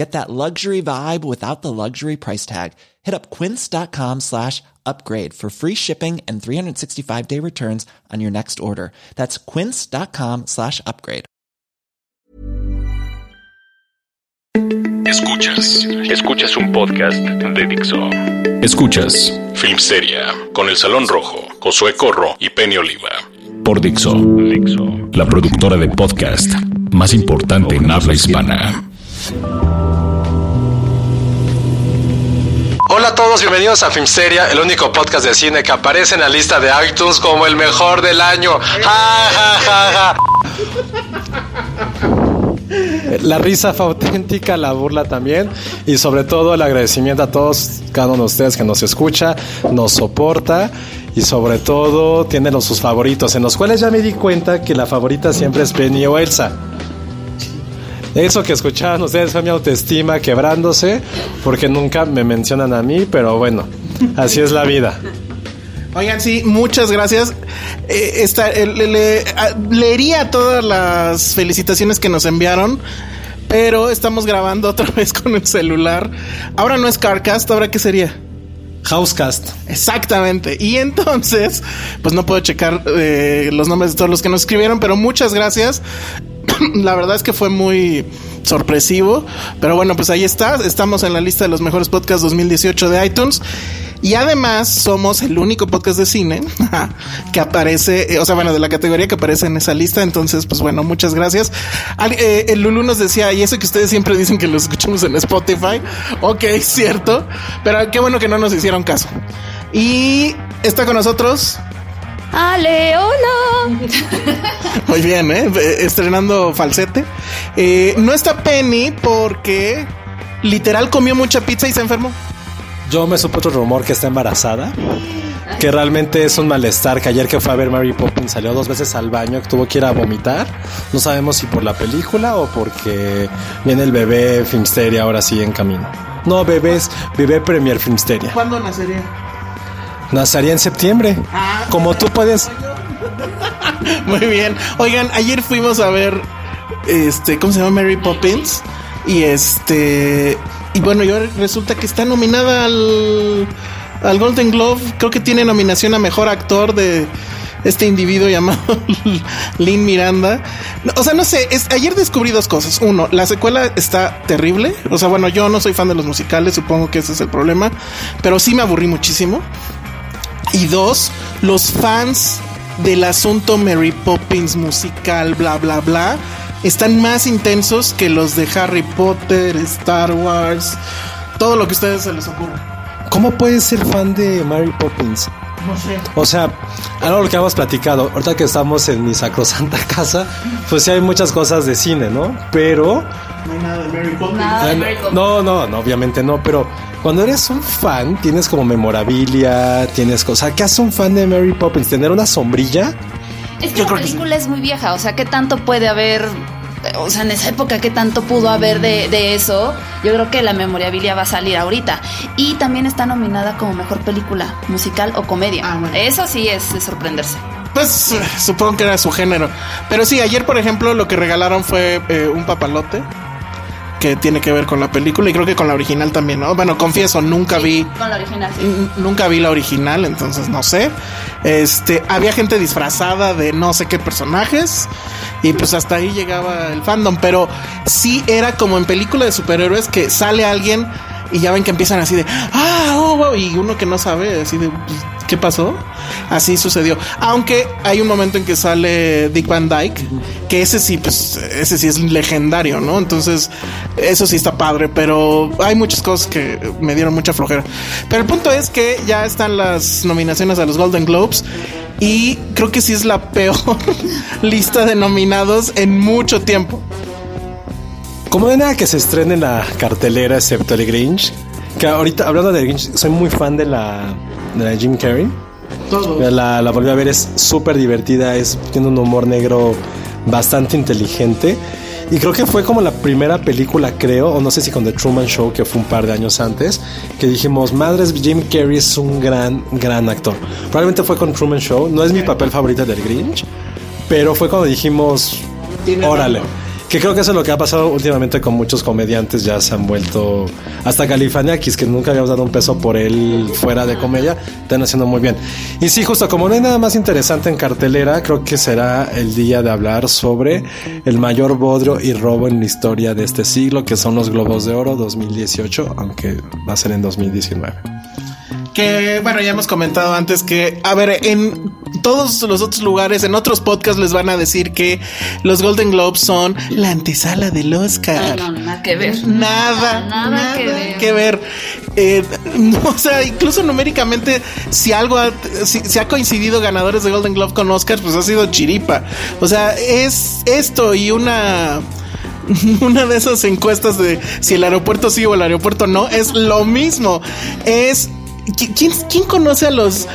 Get that luxury vibe without the luxury price tag. Hit up quince.com slash upgrade for free shipping and 365 day returns on your next order. That's quince.com slash upgrade. Escuchas, escuchas un podcast de Dixo. Escuchas Filmsteria con El Salón Rojo, Josué Corro y Penny Oliva. Por Dixo, Dixo, la productora de podcast más importante en habla hispana. Hola a todos, bienvenidos a Filmsteria, el único podcast de cine que aparece en la lista de iTunes como el mejor del año. La risa fue auténtica, la burla también y sobre todo el agradecimiento a todos, cada uno de ustedes que nos escucha, nos soporta y sobre todo tiene los sus favoritos, en los cuales ya me di cuenta que la favorita siempre es Penny o Elsa. Eso que escuchaban ustedes fue mi autoestima quebrándose porque nunca me mencionan a mí, pero bueno, así es la vida. Oigan, sí, muchas gracias. Eh, esta, eh, le- le- a- leería todas las felicitaciones que nos enviaron, pero estamos grabando otra vez con el celular. Ahora no es Carcast, ¿ahora qué sería? Housecast. Exactamente. Y entonces, pues no puedo checar eh, los nombres de todos los que nos escribieron, pero muchas gracias. La verdad es que fue muy sorpresivo. Pero bueno, pues ahí está. Estamos en la lista de los mejores podcasts 2018 de iTunes. Y además somos el único podcast de cine que aparece, eh, o sea, bueno, de la categoría que aparece en esa lista. Entonces, pues bueno, muchas gracias. Al- eh, el Lulu nos decía, y eso que ustedes siempre dicen que lo escuchamos en Spotify. Ok, cierto. Pero qué bueno que no nos hicieron caso. Y está con nosotros. Ale, hola. Muy bien. Eh, Estrenando falsete. Eh, no está Penny porque literal comió mucha pizza y se enfermó. Yo me supo otro rumor que está embarazada. Que realmente es un malestar. Que ayer que fue a ver Mary Poppins salió dos veces al baño, que tuvo que ir a vomitar. No sabemos si por la película o porque viene el bebé Filmsteria ahora sí en camino. No, bebés, bebé Premier Filmsteria. ¿Cuándo nacería? Nacería en septiembre. Como tú puedes. Muy bien. Oigan, ayer fuimos a ver este, ¿cómo se llama? Mary Poppins. Y este. Y bueno, y ahora resulta que está nominada al, al Golden Globe. Creo que tiene nominación a mejor actor de este individuo llamado Lin Miranda. O sea, no sé, ayer descubrí dos cosas. Uno, la secuela está terrible. O sea, bueno, yo no soy fan de los musicales, supongo que ese es el problema. Pero sí me aburrí muchísimo. Y dos, los fans del asunto Mary Poppins musical, bla, bla, bla, están más intensos que los de Harry Potter, Star Wars, todo lo que a ustedes se les ocurra. ¿Cómo puedes ser fan de Mary Poppins? No sé. O sea, algo lo que hemos platicado, ahorita que estamos en mi sacrosanta casa, pues sí hay muchas cosas de cine, ¿no? Pero No hay nada de Mary Poppins. Nada de Ah, Mary Poppins. no, no, no, obviamente no, pero cuando eres un fan, tienes como memorabilia, tienes cosas. ¿Qué hace un fan de Mary Poppins? ¿Tener una sombrilla? Es que la película es muy vieja, o sea, ¿qué tanto puede haber? O sea, en esa época, ¿qué tanto pudo haber de, de eso? Yo creo que la memorabilia va a salir ahorita. Y también está nominada como mejor película, musical o comedia. Ah, bueno. Eso sí es de sorprenderse. Pues supongo que era su género. Pero sí, ayer, por ejemplo, lo que regalaron fue eh, un papalote que tiene que ver con la película y creo que con la original también, ¿no? Bueno, confieso, nunca vi Con la original, sí. Nunca vi la original, entonces no sé. Este, había gente disfrazada de no sé qué personajes y pues hasta ahí llegaba el fandom, pero sí era como en película de superhéroes que sale alguien Y ya ven que empiezan así de, ah, oh, wow", y uno que no sabe, así de, pues, ¿qué pasó? Así sucedió. Aunque hay un momento en que sale Dick Van Dyke, que ese sí, pues, ese sí es legendario, ¿no? Entonces, eso sí está padre, pero hay muchas cosas que me dieron mucha flojera. Pero el punto es que ya están las nominaciones a los Golden Globes. Y creo que sí es la peor lista de nominados en mucho tiempo. Como de nada que se estrene en la cartelera, excepto el Grinch. Que ahorita, hablando de Grinch, soy muy fan de la, de la Jim Carrey. La, la volví a ver, es súper divertida, es, tiene un humor negro bastante inteligente. Y creo que fue como la primera película, creo, o no sé si con The Truman Show, que fue un par de años antes, que dijimos, madres, Jim Carrey es un gran, gran actor. Probablemente fue con Truman Show, no es mi papel favorito del Grinch, pero fue cuando dijimos, órale. Que creo que eso es lo que ha pasado últimamente con muchos comediantes, ya se han vuelto hasta Califaniakis, que nunca habíamos dado un peso por él fuera de comedia, están haciendo muy bien. Y sí, justo como no hay nada más interesante en cartelera, creo que será el día de hablar sobre el mayor bodrio y robo en la historia de este siglo, que son los Globos de Oro 2018, aunque va a ser en 2019. Que bueno, ya hemos comentado antes que, a ver, en todos los otros lugares, en otros podcasts les van a decir que los Golden Globes son la antesala del Oscar. No, no, nada que ver. Nada, Nada nada, que ver. que ver. Eh, o sea, incluso numéricamente, si algo ha, si, si ha coincidido ganadores de Golden Globe con Oscars, pues ha sido chiripa. O sea, es esto y una una de esas encuestas de si el aeropuerto sí o el aeropuerto no, es lo mismo. Es. ¿Qui- ¿Quién, quién conoce a los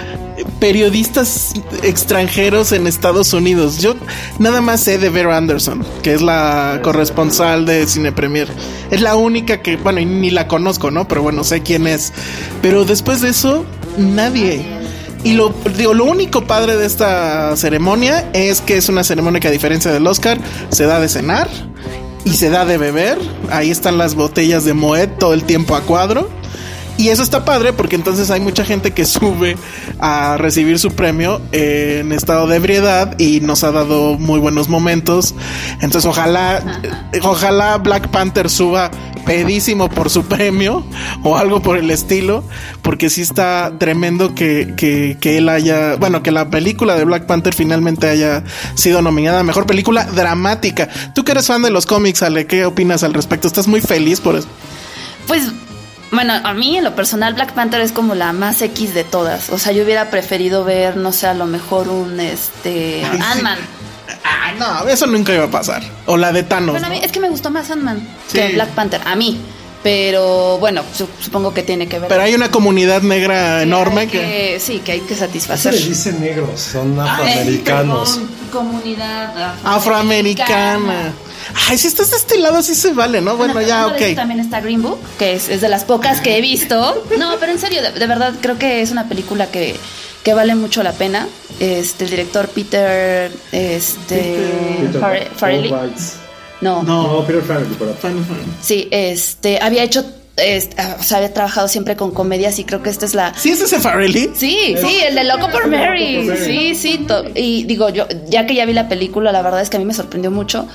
periodistas extranjeros en Estados Unidos? Yo nada más sé de Vera Anderson, que es la corresponsal de Cine Premier. Es la única que, bueno, ni la conozco, ¿no? Pero bueno, sé quién es. Pero después de eso, nadie. Y lo, digo, lo único padre de esta ceremonia es que es una ceremonia que a diferencia del Oscar se da de cenar y se da de beber. Ahí están las botellas de Moet todo el tiempo a cuadro. Y eso está padre porque entonces hay mucha gente que sube a recibir su premio en estado de ebriedad y nos ha dado muy buenos momentos. Entonces ojalá, ojalá Black Panther suba pedísimo por su premio o algo por el estilo, porque sí está tremendo que, que, que él haya, bueno, que la película de Black Panther finalmente haya sido nominada a Mejor Película Dramática. Tú que eres fan de los cómics, Ale, ¿qué opinas al respecto? ¿Estás muy feliz por eso? Pues, bueno, a mí en lo personal Black Panther es como la más X de todas. O sea, yo hubiera preferido ver, no sé, a lo mejor un este. Ant-Man. Ah, no, eso nunca iba a pasar. O la de Thanos. Bueno, a mí ¿no? es que me gustó más Ant-Man Sí. que Black Panther, a mí. Pero bueno, su- supongo que tiene que ver. Pero hay una comunidad negra enorme Hay que... Sí, que hay que Se satisfacer. les dice negros, son Ay, afroamericanos. perdón, comunidad Afroamericana. Ay, si estás de este lado, sí se vale, ¿no? Bueno, ya, de eso ok. También está Green Book, que es, es de las pocas que he visto. No, pero en serio, de, de verdad creo que es una película que, que vale mucho la pena. Este, el director Peter, este, Fare- Farrelly. No, No, Farrelly, pero Fine, fine. sí, este, había hecho, este, o sea, había trabajado siempre con comedias y creo que esta es la, ¿Sí es ese Farrelly? Sí, sí, el de Loco por Mary. Sí, sí. y digo, yo, ya que ya vi la película, la verdad es que a mí me sorprendió mucho.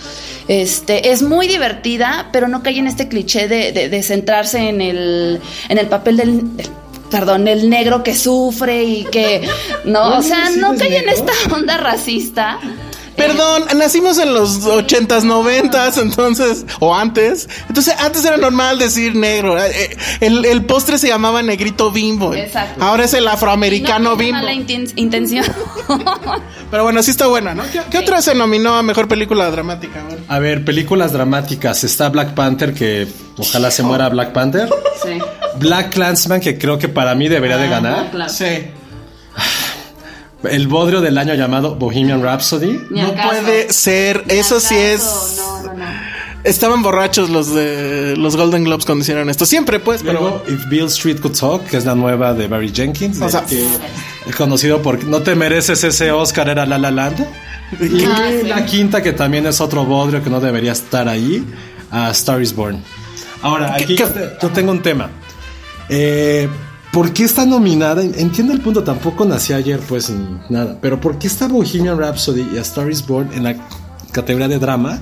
Este, es muy divertida, pero no cae en este cliché de, de- de centrarse en el, en el papel del, del- perdón, el negro que sufre y que, no, o sea, no cae en esta onda racista. Perdón, nacimos en los ochentas, noventas, entonces, o antes. Entonces, antes era normal decir negro. Eh, El, el postre se llamaba negrito bimbo. Exacto. Ahora es el afroamericano no bimbo. mala inten- intención. Pero bueno, sí está buena, ¿no? ¿Qué, qué otra se nominó a mejor película dramática? A ver. A ver, películas dramáticas. Está Black Panther, que ojalá se muera Black Panther. sí. Black Clansman, que creo que para mí debería de ganar. Claro. Sí. El bodrio del año llamado Bohemian Rhapsody. No puede ser. Ni Eso sí es. No, no, no. Estaban borrachos los de los Golden Globes cuando hicieron esto. Siempre, pues, pero. Luego, If Bill Street Could Talk, que es la nueva de Barry Jenkins. O sea, que es conocido por No te mereces ese Oscar, era La La Land. Y Ah, sí. la quinta, que también es otro bodrio que no debería estar ahí, a Star is Born. Ahora, aquí qué- yo, te- yo tengo un tema. Eh, ¿Por qué está nominada? Entiendo el punto, tampoco nací ayer, pues nada. Pero ¿por qué está Bohemian Rhapsody y A Star is Born en la categoría de drama?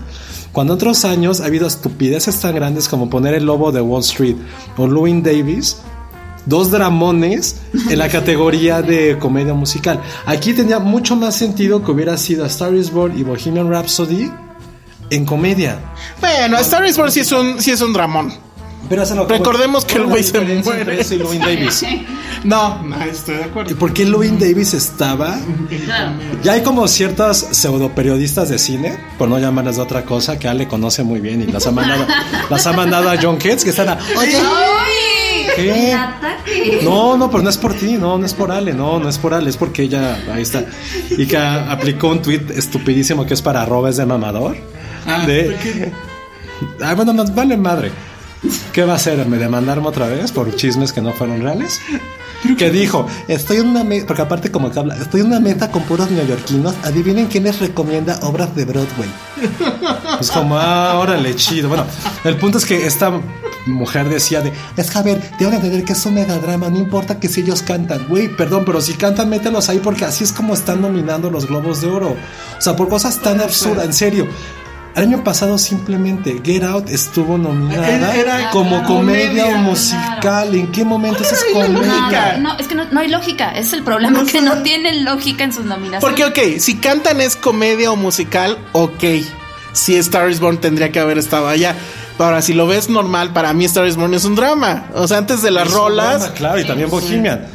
Cuando otros años ha habido estupideces tan grandes como poner el lobo de Wall Street o Louis Davis, dos dramones en la categoría de comedia musical. Aquí tenía mucho más sentido que hubiera sido A Star is Born y Bohemian Rhapsody en comedia. Bueno, A Star is Born sí es un, sí es un dramón. Pero eso Recordemos que el ¿cuál güey se muere. y Davis. No, no estoy de acuerdo. ¿Y por qué Louis Davis estaba? Ya hay como ciertas pseudo periodistas de cine, por no llamarles de otra cosa, que Ale conoce muy bien y las ha mandado, las ha mandado a John Ketz, que están a, oye. ¿Qué? No, no, pero no es por ti, no, no es por Ale, no, no es por Ale, es porque ella, ahí está, y que aplicó un tweet estupidísimo que es para arrobes de mamador. de, ah, bueno, nos vale madre. ¿Qué va a hacer? ¿Me demandarme otra vez por chismes que no fueron reales? Que dijo, estoy en una mesa, porque aparte como que habla, estoy en una mesa con puros neoyorquinos, adivinen quién les recomienda obras de Broadway. Es como, ah, órale, chido. Bueno, el punto es que esta mujer decía de, es que a ver, deben entender que es un megadrama, no importa que si ellos cantan. Güey, perdón, pero si cantan, mételos ahí porque así es como están nominando los Globos de Oro. O sea, por cosas tan absurdas, en serio. El año pasado simplemente Get Out estuvo nominada Era- era como comedia, comedia. musical. ¿En qué momento es no hay comedia? lógica. No, es que no, no hay lógica. Ese es el problema, que no tienen lógica en sus nominaciones. Porque, ok, si cantan es comedia o musical, ok. Si Star is Born tendría que haber estado allá. Ahora, si lo ves normal, para mí Star is Born es un drama. O sea, antes de las Es un rolas. drama, claro, y también Bohemian.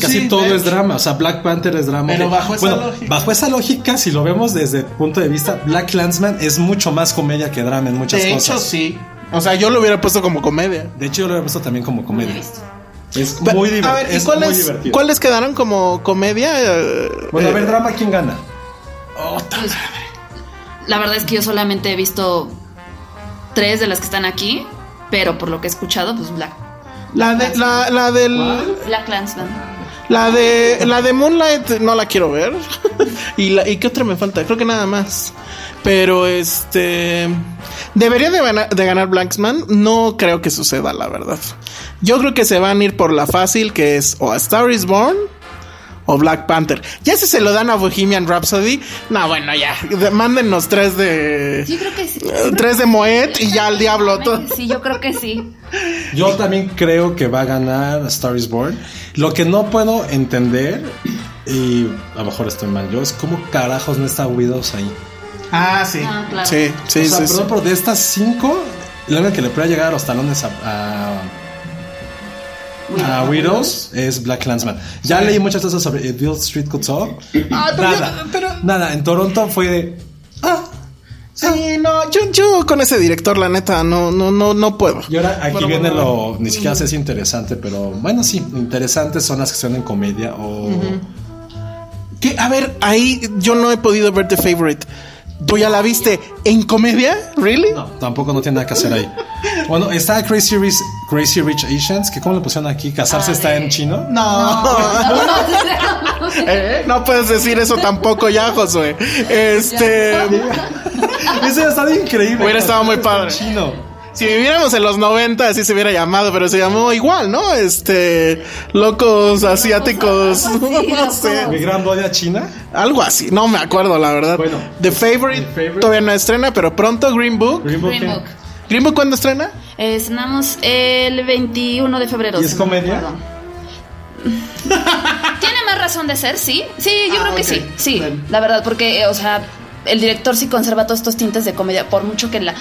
Casi Sí, todo de es drama. O sea, Black Panther es drama. Pero bajo esa bueno, lógica. Bajo esa lógica, si lo vemos desde el punto de vista, Black Clansman es mucho más comedia que drama en muchas De cosas. hecho, sí. O sea, yo lo hubiera puesto como comedia. De hecho, yo lo he puesto también como comedia. Es Pero, muy, a diver- ver, ¿y es muy cuáles, divertido. ¿cuáles quedaron como comedia? Eh, Bueno, a eh, ver, drama, ¿quién gana? La verdad es que yo solamente he visto tres de las que están aquí, pero por lo que he escuchado, pues Black. La, de, la, la del. Black Clansman. La de la de Moonlight no la quiero ver. y la, y qué otra me falta? Creo que nada más. Pero este debería de, ganar- de ganar Blanksman. No creo que suceda, la verdad. Yo creo que se van a ir por la fácil, que es o A Star Is Born o Black Panther. Ya si se lo dan a Bohemian Rhapsody, no, bueno, ya. de- Mándennos tres de Yo creo que sí. eh, tres de Moet y ya al diablo todo. Sí, yo creo que sí. Yo también creo que va a ganar A Star is Born. Lo que no puedo entender, y a lo mejor estoy mal yo, es cómo carajos no está Widows ahí. Ah, sí. Ah, claro. Sí, sí, o sea, sí, sí. perdón, pero de estas cinco, la única que le puede llegar a los talones a, a, a Widows es Black Clansman. Ya leí muchas cosas sobre Bill Street Could Talk. Ah, pero nada, pero- nada. En Toronto fue de. Ah, Sí, no, yo, yo con ese director, la neta, no, no, no, no puedo. y ahora aquí Bueno, viene bueno, lo. Ni siquiera sé si es interesante, pero bueno, sí, interesantes son las que son en comedia o. Que, a ver, ahí yo no he podido ver The Favorite. ¿Tú ya la viste en comedia? ¿Really? No, tampoco no tiene nada que hacer ahí. Bueno, está Crazy Rich, Crazy Rich Asians, que como le pusieron aquí, casarse está en chino. No. Eh, no puedes decir eso tampoco ya, Josué. Este. Eso está increíble. Hubiera estado muy padre. Chino. Si viviéramos en los 90, así se hubiera llamado, pero se llamó igual, ¿no? Este. Locos asiáticos. No sé. Mi gran boda china. Algo así, no me acuerdo, la verdad. Bueno. The Favorite, The Favorite. todavía no estrena, pero pronto Green Book. Green Book. Green Book. ¿Green Book cuándo estrena? Eh, Estrenamos el 21 de febrero. ¿Y es comedia? Tiene más razón de ser, sí. Sí, yo Ah, creo que sí. Sí, la verdad, porque, eh, o sea, el director sí conserva todos estos tintes de comedia, por mucho que la.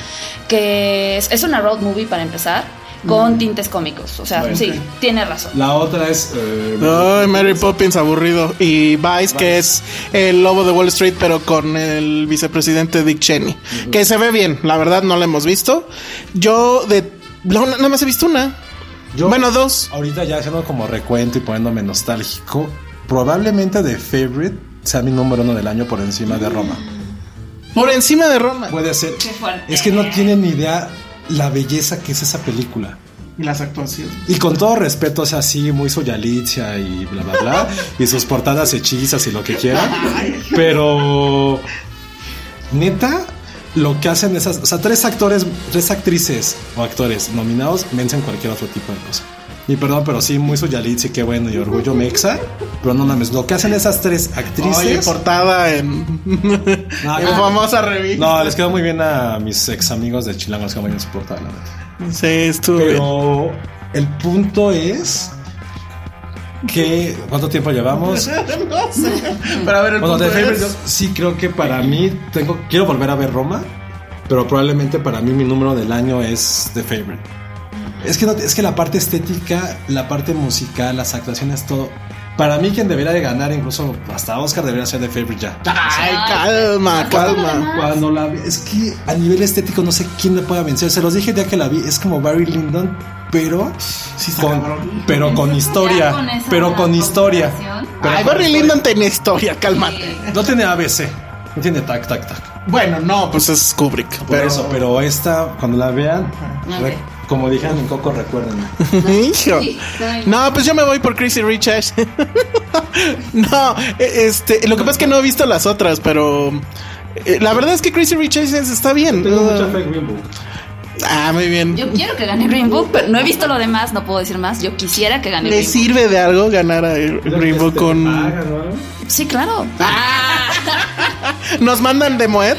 que es, es una road movie para empezar, con tintes cómicos. O sea, Bueno. sí, tiene razón. La otra es. eh, Ay, Mary Poppins aburrido. Y Vice, que es el lobo de Wall Street, pero con el vicepresidente Dick Cheney. Que se ve bien, la verdad no la hemos visto. Yo de... no, nada más he visto una. Yo- bueno, dos. Ahorita ya haciendo como recuento y poniéndome nostálgico, probablemente The Favorite sea mi número uno del año por encima de Roma. Por encima de Roma. Puede ser. fuerte. Es que no tienen ni idea la belleza que es esa película. Y las actuaciones. Y con todo respeto, o sea, sí, muy Soyalicia y bla, bla, bla. y sus portadas hechizas y lo que quieran. Pero. Neta, lo que hacen esas. O sea, tres actores, tres actrices o actores nominados vencen cualquier otro tipo de cosa. Y perdón, pero sí, muy Soyalicia y qué bueno, y orgullo mexa. Pero no mames, lo que hacen esas tres actrices. Oye, portada en... No, no. famosa revista. No, les quedó muy bien a mis ex amigos de Chilango, les quedó muy bien su portada, la neta. Sí, estuvo bien. Pero el punto es que ¿cuánto tiempo llevamos? no sé. Pero a ver, el Bueno, punto de es- sí creo que para mí tengo quiero volver a ver Roma, pero probablemente para mí mi número del año es The Favorite. Es que no- es que la parte estética, la parte musical, las actuaciones, todo. Para mí quien debería de ganar, incluso hasta Oscar debería ser The Favorite ya. Ay, calma, calma. Cuando la vi, es que a nivel estético no sé quién le pueda vencer. Se los dije el día que la vi, es como Barry Lyndon, pero con, pero con historia, Ya con pero con historia. Pero Ay, con Barry historia. Lyndon tiene historia, cálmate. No tiene ABC, no tiene tac tac tac. Bueno, no, pues es Kubrick. Por Pero eso, pero esta, cuando la vean, Ok. Como dijeron en Coco, recuerden. Hijo. No, pues yo me voy por Crazy Rich Ash. no, eh, este, lo que pasa es que no he visto las otras, pero eh, la verdad es que Crazy Rich está bien. Tengo mucha fe en Green Book. Ah, muy bien. Yo quiero que gane Green Book, pero no he visto lo demás, no puedo decir más. Yo quisiera que gane ¿Le Green Book. sirve de algo ganar a Green Book con... Sí, claro. Nos mandan de Moet.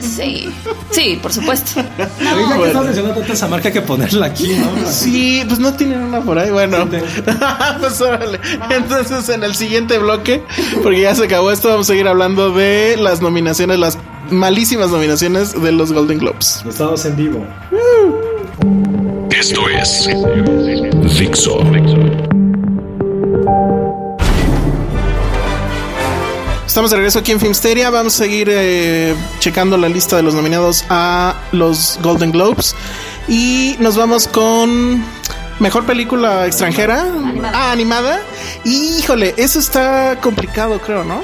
Sí, sí, por supuesto. Ya que bueno. estás mencionando esa marca que ponerla aquí, ¿no? Sí, pues no tienen una por ahí. Bueno, pues órale. Entonces, en el siguiente bloque, porque ya se acabó esto, vamos a seguir hablando de las nominaciones, las malísimas nominaciones de los Golden Globes. Estamos en vivo. Esto es Dixo. Estamos de regreso aquí en Filmsteria. Vamos a seguir eh, checando la lista de los nominados a los Golden Globes. Y nos vamos con mejor película extranjera. Animada. Ah, animada. Y, híjole, eso está complicado, creo, ¿no?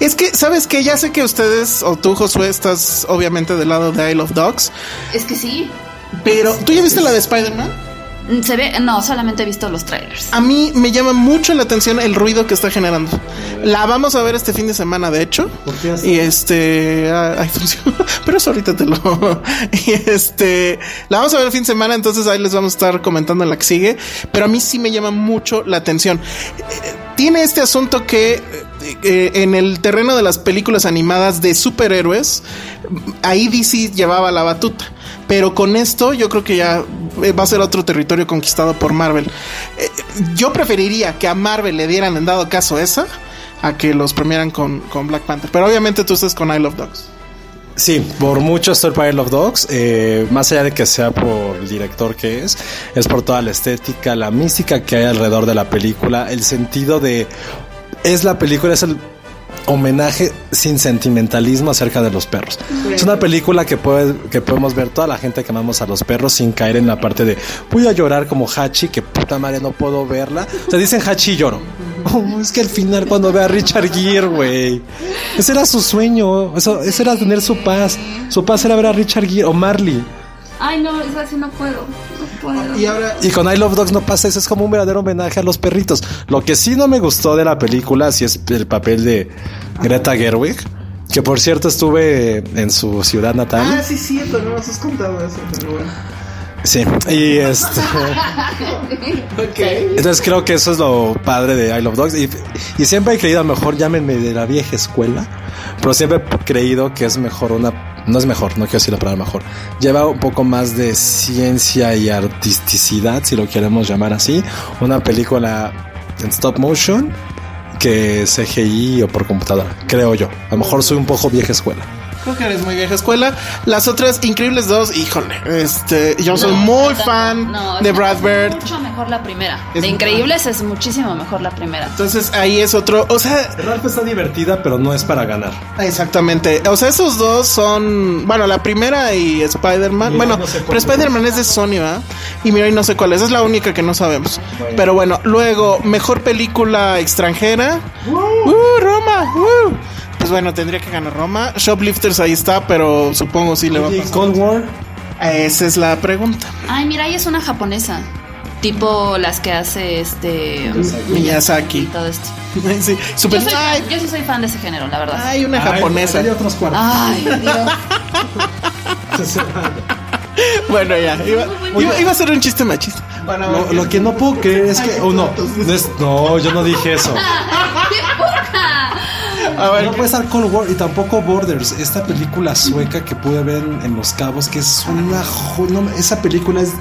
Es que, ¿sabes qué? Ya sé que ustedes, o tú, Josué, estás obviamente del lado de Isle of Dogs. Es que sí. Pero, ¿tú ya viste la de Spider-Man? Mm, Se ve, no, solamente he visto los trailers. A mí me llama mucho la atención el ruido que está generando. La vamos a ver este fin de semana, de hecho. qué así? Y este, ah, ay, pero eso ahorita te lo. y este, la vamos a ver el fin de semana, entonces ahí les vamos a estar comentando en la que sigue. Pero a mí sí me llama mucho la atención. Tiene este asunto que eh, en el terreno de las películas animadas de superhéroes, ahí DC llevaba la batuta. Pero con esto yo creo que ya eh, va a ser otro territorio conquistado por Marvel. Eh, yo preferiría que a Marvel le dieran en dado caso esa a que los premiaran con, con Black Panther. Pero obviamente tú estás con I Love Dogs. Sí, por mucho estoy para of Dogs, eh, más allá de que sea por el director que es, es por toda la estética, la mística que hay alrededor de la película, el sentido de... Es la película, es el homenaje sin sentimentalismo acerca de los perros. Es una película que, puede, que podemos ver toda la gente que amamos a los perros sin caer en la parte de voy a llorar como Hachi, que puta madre no puedo verla. O sea, dicen Hachi y lloro. Oh, es que al final cuando ve a Richard Gere, güey. Ese era su sueño. Eso, ese era tener su paz. Su paz era ver a Richard Gere o Marley. Ay, no, es así, no puedo. Puedo. Y ahora, Y con I Love Dogs no pasa eso, es como un verdadero homenaje a los perritos. Lo que sí no me gustó de la película, sí es el papel de Greta Gerwig, que por cierto estuve en su ciudad natal. ah, sí, cierto, no nos has contado eso, pero bueno. Sí, y este. Ok. Entonces creo que eso es lo padre de I Love Dogs. Y, y siempre he creído, a lo mejor llámenme de la vieja escuela, pero siempre he creído que es mejor una. No es mejor, no quiero decir la palabra mejor. Lleva un poco más de ciencia y artisticidad, si lo queremos llamar así. Una película en stop motion que CGI o por computadora, creo yo. A lo mejor soy un poco vieja escuela. Creo que eres muy vieja escuela. Las otras Increíbles dos, híjole. Este, yo soy No, muy no, fan no, de Brad Bird. mucho mejor la primera. Es de Increíbles es muchísimo mejor la primera. Entonces ahí es otro, o sea, Ralph está divertida, pero no es para ganar. exactamente. O sea, esos dos son, bueno, la primera y Spider-Man. Bueno, no sé pero Spider-Man es de Sony, ¿verdad? Y Mirai no sé cuál es, es la única que no sabemos. Pero bueno, luego, mejor película extranjera. ¡Uh, Roma! ¡Uh! Pues bueno, tendría que ganar Roma. Shoplifters ahí está, pero supongo sí le va a Y pasar. Cold War. Esa es la pregunta. Ay, mira, ella es una japonesa. Tipo las que hace este. Miyazaki. Y todo esto. Sí, super. Yo, soy Ay, fan- yo sí soy fan de ese género, la verdad. hay una Ay, japonesa. hay otros cuartos. Ay, Dios. Bueno, ya. Iba, iba- iba a ser un chiste machista. Bueno, Lo, lo que no puedo creer es que uno. No, es- no, yo no dije eso. No puede estar Cold War y tampoco Borders, esta película sueca que pude ver en, Los Cabos, que es una no, esa película es,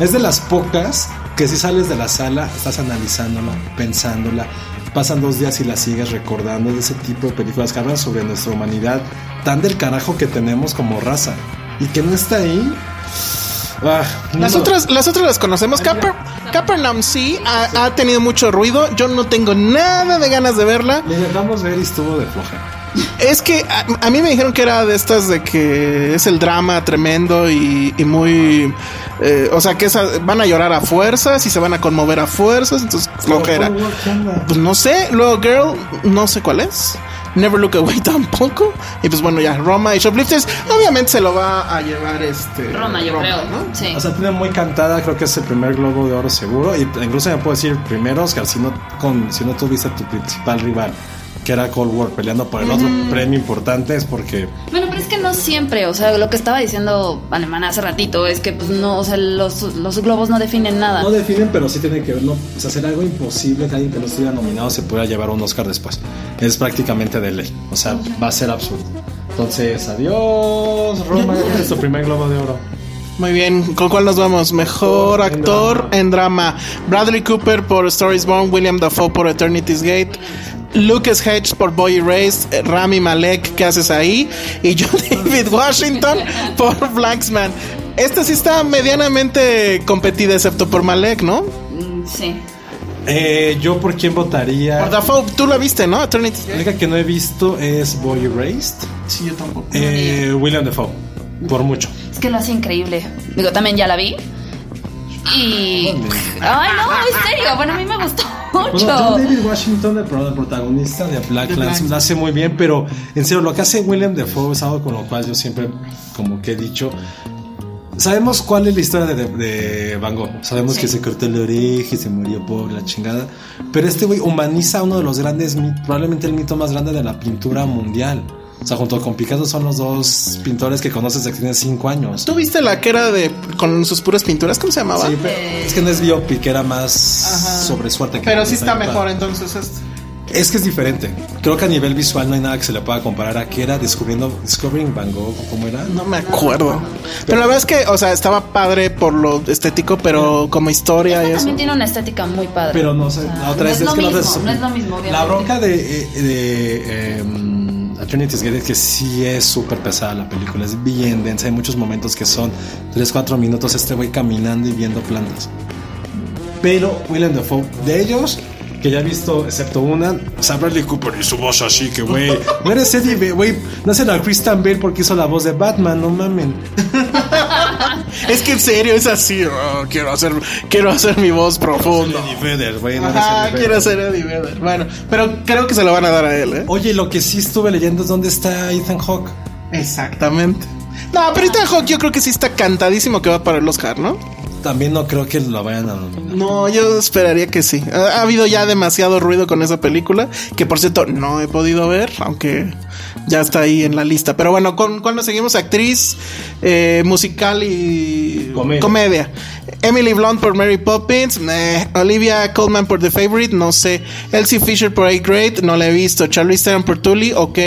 es de las pocas que si sales de la sala, estás analizándola, pensándola, pasan dos días y la sigues recordando de ese tipo de películas que hablan sobre nuestra humanidad tan del carajo que tenemos como raza y que no está ahí. Ah, Las no. otras, las otras las conocemos. Caper, Capernaum sí ha, ha tenido mucho ruido. Yo no tengo nada de ganas de verla. Le dejamos ver y estuvo de floja. Es que a, a mí me dijeron que era de estas de que es el drama tremendo y, y muy. eh, o sea, que esa- van a llorar a fuerzas y se van a conmover a fuerzas. Entonces, flojera. Pues no sé. Luego, Girl, no sé cuál es. Never Look Away tampoco. Y pues bueno, ya, Roma y Shoplifters. Obviamente se lo va a llevar este. Roma, yo creo. ¿no? Sí. O sea, tiene muy cantada, creo que es el primer Globo de Oro seguro. Y incluso me puedo decir primero, Oscar, si no, con, si no tuviste a tu principal rival, que era Cold War, peleando por el otro premio importante, es porque Bueno, pero es que no siempre, o sea, lo que estaba diciendo Alemana hace ratito es que pues no, o sea, los, los globos no definen nada. no definen, pero sí tienen que ver, no, o sea, hacer algo imposible que alguien que no estuviera nominado se pueda llevar un Oscar después. Es prácticamente de ley. O sea, va a ser absurdo. Entonces, adiós, Roma, es tu primer Globo de Oro. Muy bien, ¿con cuál nos vamos? Mejor En actor drama. en drama. Bradley Cooper por Stories Born, William Dafoe por Eternity's Gate, Lucas Hedges por Boy Erased, Rami Malek, ¿qué haces ahí? Y John David Washington por Blanksman. Esta sí está medianamente competida, excepto por Malek, ¿no? Mm, Sí. Eh, yo por quién votaría. Por Dafoe, tú la viste, ¿no? Eternity's La única que no he visto es Boy Erased. Sí, yo tampoco. Eh, William Defoe, por mucho. Es que lo hace increíble. Digo, también ya la vi. Y. Ay, no, en serio. Bueno, a mí me gustó Bueno, mucho. John David Washington, el pro- el protagonista de Black Clans, lo hace muy bien, pero en serio, lo que hace William Defoe es algo con lo cual yo siempre, como que he dicho, sabemos cuál es la historia de, de- de Van Gogh, sabemos Sí. que se cortó la oreja y se murió por la chingada, pero este güey humaniza uno de los grandes, probablemente el mito más grande de la pintura mundial. O sea, junto con Picasso son los dos pintores que conoces desde que tienes 5 años. ¿Tú viste la que era de con sus puras pinturas? ¿Cómo se llamaba? Sí, pero es que no es biopic, era más sobre suerte. que Pero sí está mejor entonces este. Es que es diferente. Creo que a nivel visual no hay nada que se le pueda comparar a que era descubriendo Discovering Van Gogh, ¿o ¿cómo era? No me acuerdo. Pero la verdad es que, o sea, estaba padre por lo estético, pero como historia y Esta eso. también tiene una estética muy padre. Pero no sé, O sea, la otra no es, es lo que la es- no es lo mismo, La obviamente. bronca de, eh, de em, Eternity's Gate que sí es súper pesada la película, es bien densa. Hay muchos momentos que son 3-4 minutos este güey caminando y viendo plantas. Pero William Dafoe, de ellos, que ya he visto, excepto una, o sea, Bradley Cooper y su voz así, que güey, no eres Eddie, güey, no hacen a Christian Bale porque hizo la voz de Batman, no mamen. Es que en serio es así. oh, quiero hacer, quiero hacer mi voz profunda. Eddie Vedder, güey, no Ajá, Eddie quiero ser Eddie Vedder. Bueno, pero creo que se lo van a dar a él, ¿eh? Oye, lo que sí estuve leyendo es dónde está Ethan Hawke. Exactamente. No, pero Ethan Hawke yo creo que sí está cantadísimo que va para el Oscar, ¿no? También no creo que lo vayan a nominar. No, yo esperaría que sí. Ha, ha habido ya demasiado ruido con esa película, que por cierto no he podido ver, aunque ya está ahí en la lista. Pero bueno, ¿con cuál nos seguimos? Actriz, eh, musical y Comedia. Emily Blunt por Mary Poppins, meh. Olivia Colman por The Favorite, no sé. Elsie Fisher por A Great, no la he visto. Charlize Theron por Tully, ok.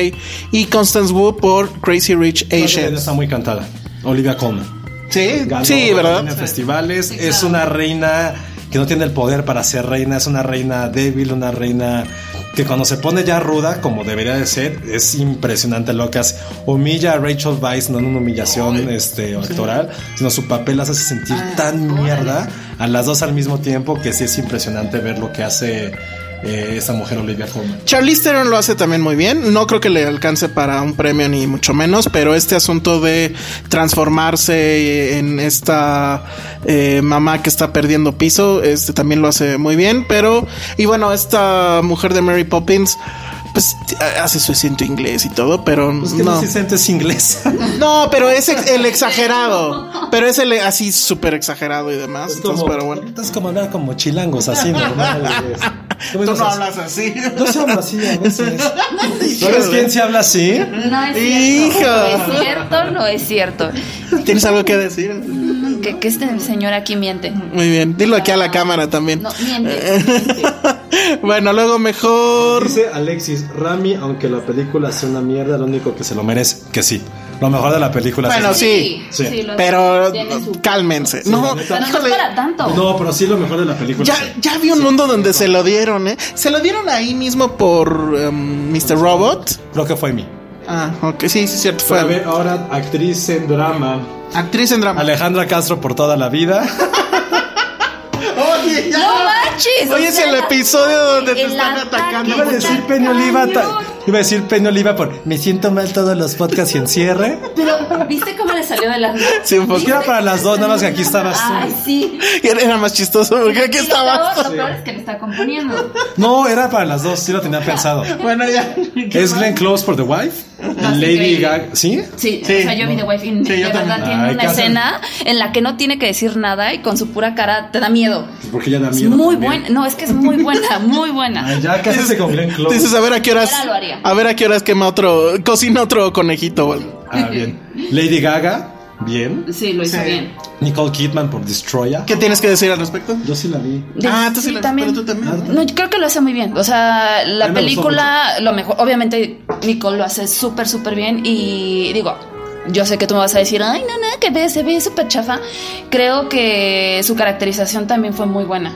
Y Constance Wu por Crazy Rich Asians. está muy cantada. Olivia Colman. Sí, Ganó sí, ¿verdad? En festivales. Es una reina que no tiene el poder para ser reina. Es una reina débil, una reina que cuando se pone ya ruda, como debería de ser, es impresionante lo que hace. Humilla a Rachel Weisz, no en una humillación este, actoral, sino su papel las hace sentir tan mierda a las dos al mismo tiempo que sí es impresionante ver lo que hace eh, esa mujer Olivia Colman. Charlize Theron lo hace también muy bien. No creo que le alcance para un premio ni mucho menos, pero este asunto de transformarse en esta eh, mamá que está perdiendo piso, este también lo hace muy bien. Pero, y bueno, esta mujer de Mary Poppins, pues hace su acento inglés y todo, pero Pues que no. no se siente es inglesa. No, pero es ex- el exagerado. Pero es el así súper exagerado y demas. Entonces, pero bueno. Es como hablar como chilangos, así normal. Tú no así? hablas así. Yo se hablo así a veces. ¿Sabes quién se habla así? No es Hijo. cierto. No es cierto, no es cierto. ¿Tienes algo que decir? Que, que este señor aquí miente. Muy bien. Dilo aquí a la cámara también. No, miente. miente. Bueno, luego mejor. Dice Alexis Rami, aunque la película sea una mierda, lo único que se lo merece, que sí. Lo mejor de la película Bueno, es sí. Sí. lo- Pero su- cálmense. no, Pero no es híjole. para tanto. No, pero sí lo mejor de la película. Ya, sí. ya vi un mundo donde se lo dieron, ¿eh? Se lo dieron ahí mismo por um, Mr. Robot. Creo que fue mí. Ah, ok, sí, sí, es cierto. Fue a ver, ahora actriz en drama. actriz en drama. Alejandra Castro por toda la vida. Oye, ya. No manches. Hoy o es el episodio donde te están atacando. Iba a decir Peña Oliva. Iba a decir Peña Oliva por me siento mal todos los podcasts y encierre. Pero, ¿viste cómo le salió de las Sí, un poco. Era para las dos, nada más que aquí estabas tú. Ay, sí. Era era más chistoso porque aquí Y lo estaba. peor- Lo peor es que le está componiendo. No, era para las dos, sí lo tenía pensado. Bueno, ya. Es Glenn Close por The Wife. No, Lady. Gaga. ¿Sí? Sí, Sí. o sea, yo vi The Wife y Sí, de verdad también. tiene Ay, una escena en la que no tiene que decir nada y con su pura cara te da miedo. Porque ya da Es miedo. muy también. buena, no, es que es muy buena, muy buena. Ay, ya cásate con Glenn Close. Dices, a ver a qué horas. Ahora lo haría. A ver a qué horas quema otro. Cocina otro conejito, güey. Ah, bien. Lady Gaga, bien. Sí, lo hizo Sí. bien. Nicole Kidman por Destroya. ¿Qué tienes que decir al respecto? Yo sí la vi. Ah, tú sí la- pero tú también. No, yo creo que lo hace muy bien. O sea, la me película, lo mejor, obviamente Nicole lo hace súper, súper bien. Y digo, yo sé que tú me vas a decir, ay, no, nada, que ve, se ve súper chafa. Creo que su caracterización también fue muy buena.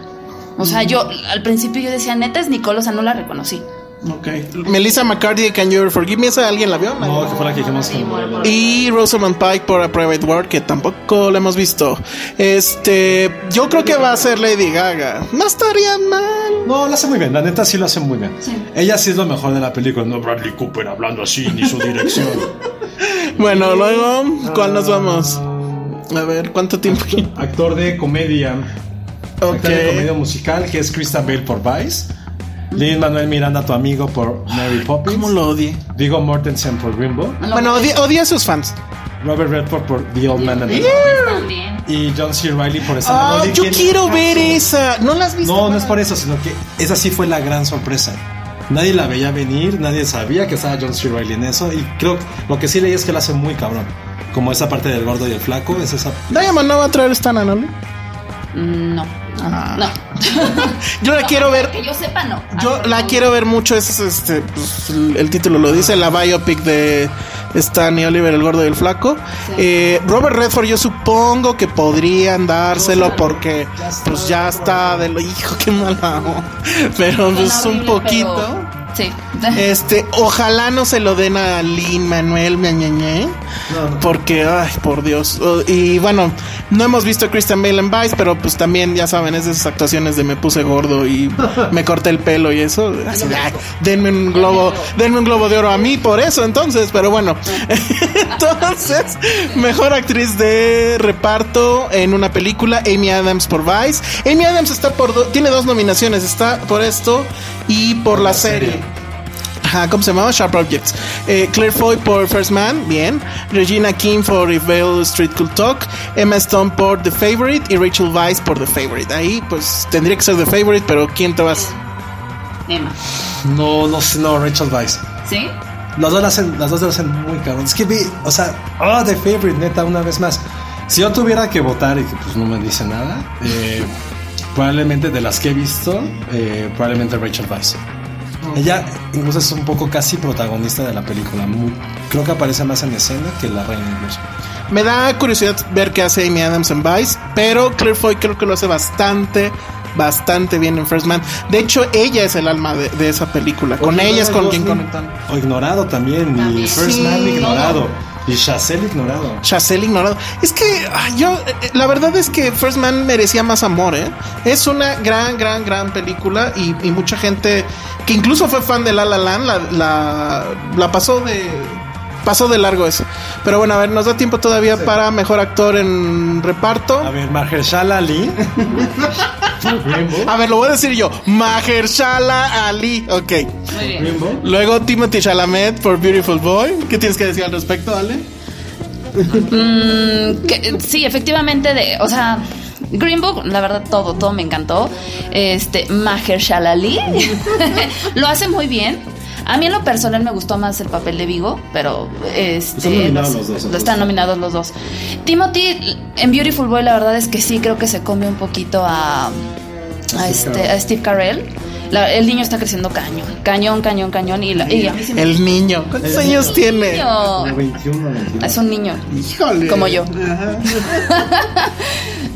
O sea, yo al principio yo decía, neta es Nicole, o sea, no la reconocí. Ok. Melissa McCarthy, Can You Forgive Me? ¿Esa alguien la vio? No, que fue la que dijimos que Y Rosamund Pike por A Private World, que tampoco la hemos visto. Este, yo creo que va a ser Lady Gaga. No estaría mal. No, lo hace muy bien, la neta sí lo hace muy bien. Ella sí es lo mejor de la película, no Bradley Cooper hablando así, ni su dirección. Bueno, luego, ¿cuál nos vamos? A ver, ¿cuánto tiempo? Actor de comedia. Ok. Actor de comedia musical, que es Christian Bale por Vice. Lin Manuel Miranda, tu amigo, por Mary Poppins. ¿Cómo lo odié? Vigo Mortensen por Greenbow. Bueno, odia, odia a sus fans. Robert Redford por The Old Man and the También. Y John C. Reilly por esa Ah, yo ¿quién- quiero ver esa. ¿No la has visto? No, no es por eso, sino que esa sí fue la gran sorpresa. Nadie la veía venir, nadie sabía que estaba John C. Reilly en eso. Y creo que lo que sí leí es que la hace muy cabrón. Como esa parte del gordo y el flaco, es esa. Diamond no va a traer esta ¿no? Mm, No. Ah. No. Yo la quiero ver. Que yo sepa, no. Yo Ah, la no. quiero ver mucho, es este, pues, el título lo dice, la biopic de Stanley Oliver, el gordo y el flaco. Eh, Robert Redford, yo supongo que podrían dárselo porque pues ya está de lo hijo, qué mala. Pero pues un poquito. Sí. Este, ojalá no se lo den a Lin Manuel Ñañañé. Porque, ay, por Dios. Y bueno, no hemos visto a Christian Bale en Vice, pero pues también, ya saben, es de esas actuaciones de me puse gordo y me corté el pelo y eso. Así, ay, denme un globo, denme un globo de oro a mí por eso, entonces, pero bueno. entonces, mejor actriz de reparto en una película, Amy Adams por Vice. Amy Adams está por do- tiene dos nominaciones, está por esto y por la serie. Ajá, ¿cómo se llamaba? Sharp Objects. Eh, Claire Foy por First Man, bien. Regina King por If Bale Street Could Talk. Emma Stone por The Favorite. Y Rachel Weisz por The Favorite. Ahí, pues, tendría que ser The Favorite, pero ¿quién te vas? Emma. No, no sé, no, Rachel Weisz. ¿Sí? Las dos la hacen, las dos la hacen muy cabrón. Es que vi, o sea, oh, The Favorite, neta, una vez más. Si yo tuviera que votar y que pues no me dice nada, eh, probablemente de las que he visto, eh, probablemente Rachel Weisz. Ella incluso es un poco casi protagonista de la película. Muy- creo que aparece más en escena que la reina incluso. Me da curiosidad ver qué hace Amy Adams en Vice, pero Claire Foy creo que lo hace bastante, bastante bien en First Man. De hecho, ella es el alma de, de esa película. Con ella es con quien conectan. O ignorado también. Y. First Sí. Man ignorado. Y Chazelle ignorado. Chazelle ignorado. Es que yo, eh, la verdad es que First Man merecía más amor, ¿eh? Es una gran, gran, gran película y, mucha gente que incluso fue fan de La La la, la, la pasó de pasó de largo eso. Pero bueno, a ver, nos da tiempo todavía para mejor actor en reparto. A ver, Mahershala Ali. A ver, lo voy a decir yo. Mahershala Ali. Ok. Muy bien. Luego Timothy Chalamet por Beautiful Boy. ¿Qué tienes que decir al respecto, Ale? Mm, que- sí, efectivamente, de, o sea, Green Book, la verdad, todo, todo me encantó. Este, Mahershala Ali lo hace muy bien. A mí en lo personal me gustó más el papel de Vigo, pero este, Están nominados no los sé, dos, están nominados los dos. Timothy en Beautiful Boy, la verdad es que sí creo que se come un poquito a a, este, a Steve Carell. La- el niño está creciendo cañón, cañón, cañón, cañón. Y, la- y El niño. ¿Cuántos años tiene? niño. 21, 21. Es un niño. Híjole. Como yo.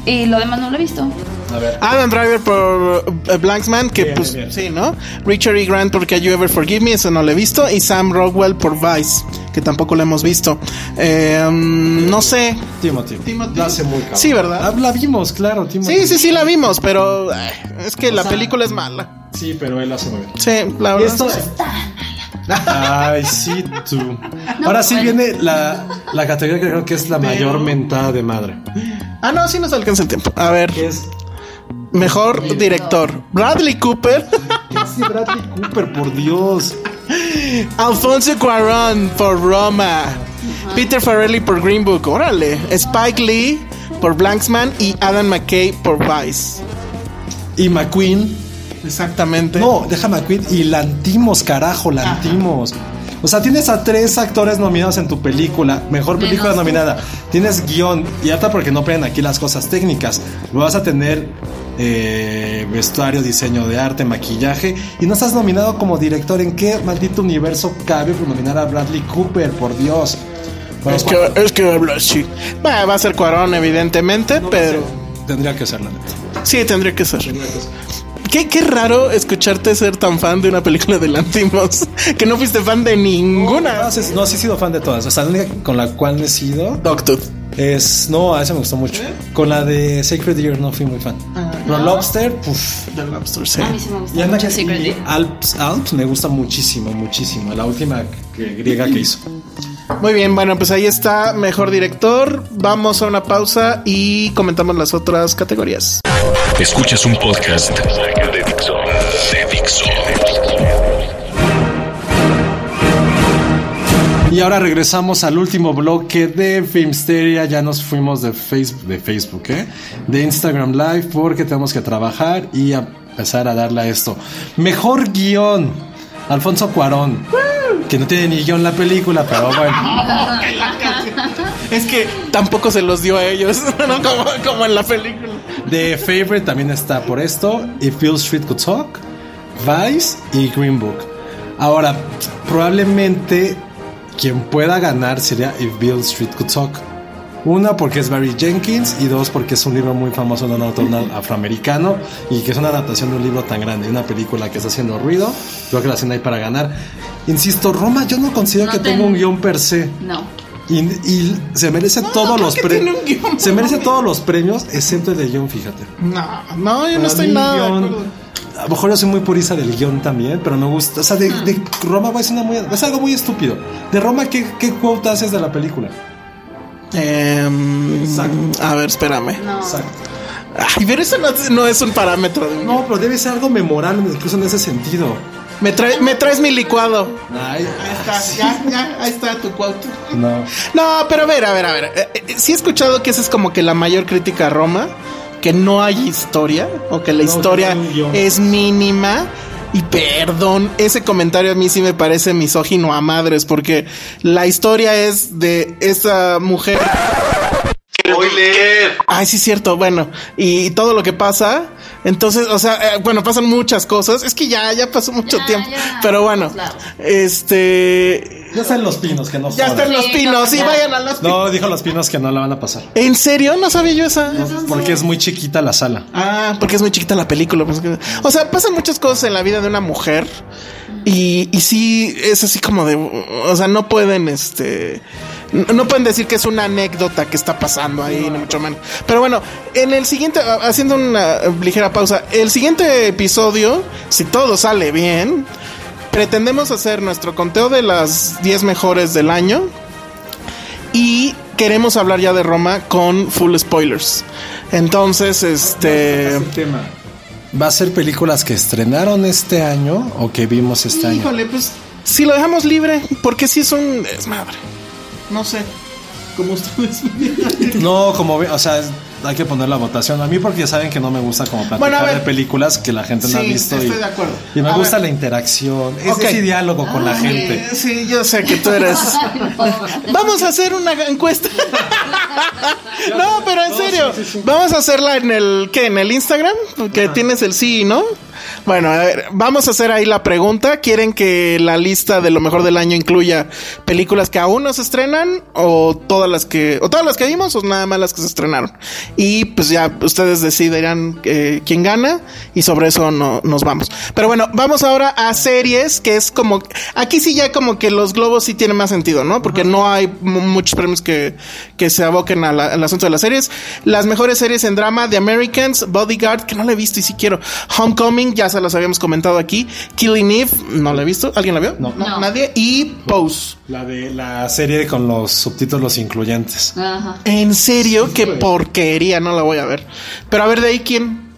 Y lo demás no lo he visto. A ver. Adam Driver por eh, Blanksman, que Bien, pues bien. sí, ¿no? Richard E. Grant por Can You Ever Forgive Me, eso no lo he visto. Y Sam Rockwell por Vice, que tampoco lo hemos visto. Eh, mm, no sé. Timothy. Timothy. La hace muy cabrón. Sí, ¿verdad? Ah, La vimos, claro, Timothy. Sí, sí, sí la vimos, pero eh, es que la sea- película es mala. Sí, pero él hace muy bien. Sí, la Y verdad. esto Ay, sí, tú. Ahora sí bueno. viene la, la categoría que creo que es la mayor mentada de madre. Ah, no, sí nos alcanza el tiempo. A ver, Que es mejor director. Bradley Cooper, ¿Qué hace Bradley Cooper, por Dios? Alfonso Cuarón por Roma, Peter Farrelly por Green Book, órale, Spike Lee por Blanksman y Adam McKay por Vice. Y McQueen. Exactamente. No, deja McQueen y Lantimos, carajo, Lantimos. O sea, tienes a tres actores nominados en tu película. Mejor película Menos tú. nominada. Tienes guion. Y hasta porque no ponen aquí las cosas técnicas. Lo vas a tener eh, vestuario, diseño de arte, maquillaje. Y no estás nominado como director. ¿En qué maldito universo cabe por nominar a Bradley Cooper? Por Dios. Bueno, Es que, es que habla así. Va, va a ser Cuarón, evidentemente, pero Tendría que ser la neta. sí, tendría que ser. Qué, qué raro escucharte ser tan fan de una película de Lantimos, que no fuiste fan de No, ninguna. sí- no, sí he sido fan de todas. O sea, la única con la cual he sido Dogtooth. Es. No, a esa me gustó mucho. Con la de Sacred Deer no fui muy fan. Pero Lobster, puf. The Lobster, sí. A mí sí me gusta Y mucho y Deer. Alps, Alps me gusta muchísimo, muchísimo. La última que- griega que hizo. Muy bien, bueno, pues ahí está, mejor director. Vamos a una pausa y comentamos las otras categorías. Escuchas un podcast de Dixo. Y ahora regresamos al último bloque de Filmsteria. Ya nos fuimos de Facebook, de Facebook, ¿eh? De Instagram Live porque tenemos que trabajar y a empezar a darle a esto. Mejor guion. Alfonso Cuarón. Que no tiene ni guion la película, pero bueno. Es que tampoco se los dio a ellos, ¿no? Como, como en la película. The Favorite también está por esto. If Bill Street Could Talk, Vice y Green Book. Ahora, probablemente quien pueda ganar sería If Bill Street Could Talk. Una porque es Barry Jenkins y dos porque es un libro muy famoso de un autor afroamericano y que es una adaptación de un libro tan grande, una película que está haciendo ruido. Creo que la hacen ahí para ganar. Insisto, Roma yo no considero No que te- tenga un guion per se. No. Y, y se merece todos los premios. Se merece todos los premios, excepto el de guion, fíjate. No, no, yo no estoy nada. guión-. A lo mejor yo soy muy purista del guion también, pero me gusta. O sea, de, de Roma es, una muy, es algo muy estúpido. De Roma, ¿qué, qué quote haces de la película? Exacto. a ver, espérame. No. Exacto. Ay, pero eso no, no es un parámetro de No, pero debe ser algo memorable, incluso en ese sentido. Me, trae- me traes mi licuado. Ay, ya, ya, ahí está tu quote. no. No, pero a ver, a ver, a ver. Eh, eh, sí he escuchado que esa es como que la mayor crítica a Roma, que no hay historia, o que la No, historia que es mínima. Y perdón, ese comentario a mí sí me parece misógino a madres, porque la historia es de esa mujer. Ay, sí, es cierto, bueno, y, todo lo que pasa. Entonces, o sea, eh, bueno, pasan muchas cosas. Es que ya, ya pasó mucho Ya, tiempo. ya, pero bueno, este. Ya están los pinos, que no Ya jodan. están los Sí, pinos, no, sí, ya. vayan a los pinos. No, dijo los pinos que no la van a pasar. ¿En serio? No sabía yo esa. Porque es muy chiquita la sala. Ah, porque es muy chiquita la película. pues, O sea, pasan muchas cosas en la vida de una mujer. Y, y sí, es así como de. O sea, no pueden, este. No pueden decir que es una anécdota que está pasando ahí, ni mucho menos. Pero bueno, en el siguiente, haciendo una eh, ligera pausa, el siguiente episodio, si todo sale bien, pretendemos hacer nuestro conteo de las 10 mejores del año. Y queremos hablar ya de Roma con full spoilers. Entonces, este. tema. ¿Va a ser películas que estrenaron este año o que vimos este año? Híjole, pues si lo dejamos libre, porque si es un desmadre. No sé. Como ustedes. No, como ve, o sea, hay que poner la votación. A mí porque saben que no me gusta como platicar Bueno, a ver. de películas que la gente no ha Sí, visto. estoy y, de acuerdo. Y me A gusta ver. la interacción, ese, Ok. ese diálogo con la gente. Eh, Sí, yo sé que tú eres. Vamos a hacer una encuesta. no, pero en serio. Vamos a hacerla en el ¿qué? En el Instagram, que tienes el sí, ¿no? Bueno, a ver, vamos a hacer ahí la pregunta. ¿Quieren que la lista de lo mejor del año incluya películas que aún no se estrenan o todas las que o todas las que vimos o nada más las que se estrenaron? Y pues ya ustedes decidirán eh, quién gana y sobre eso no, nos vamos. Pero bueno, vamos ahora a series que es como aquí sí ya como que los globos sí tienen más sentido, ¿no? Porque no hay mu- muchos premios que, que se aboquen al asunto de las series. Las mejores series en drama, The Americans, Bodyguard, que no la he visto y si quiero. Homecoming, ya se las habíamos comentado aquí. Killing Eve, no la he visto. ¿Alguien la vio? No. No. Nadie. Y Pose. La de la serie con los subtítulos incluyentes. Ajá. En serio, qué porquería, no la voy a ver. Pero a ver de ahí quién.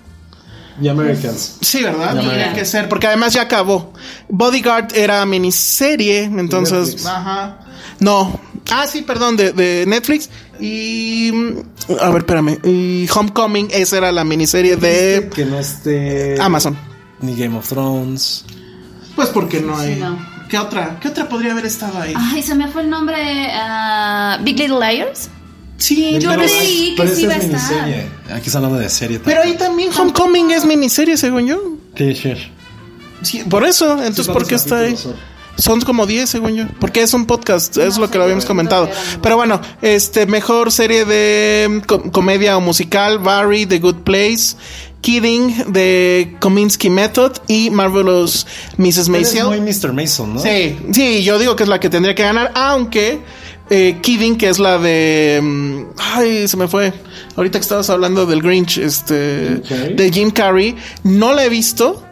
The Americans. Sí, ¿verdad? Tendría que ser, porque además ya acabó. Bodyguard era miniserie, entonces. Ajá. No. Ah, sí, perdón, de, de Netflix. Y. mm, A ver, espérame. Y Homecoming, esa era la miniserie de que no esté Amazon. ni Game of Thrones. Pues porque no hay. no. ¿Qué otra? ¿Qué otra podría haber estado ahí? Ay, se me fue el nombre. ah, Big Little Liars. Sí, Yo creí que sí iba a es estar. miniserie. Aquí está hablando de serie. pero ahí también Homecoming es miniserie, según yo. Sí, sí. Sí, por eso, entonces, ¿por qué está ahí? Son como 10, según yo. Porque es un podcast, es lo que lo habíamos comentado. Pero bueno, este, mejor serie de mm, co- comedia o musical, Barry, The Good Place, Kidding, The Kominsky Method y Marvelous Mrs. Es Maisel. muy Mr. Mason, ¿no? Sí, sí, yo digo que es la que tendría que ganar, aunque eh, Kidding, que es la de... mm, Ay, se me fue. Ahorita que estabas hablando del Grinch, este... De Jim Carrey. No la he visto,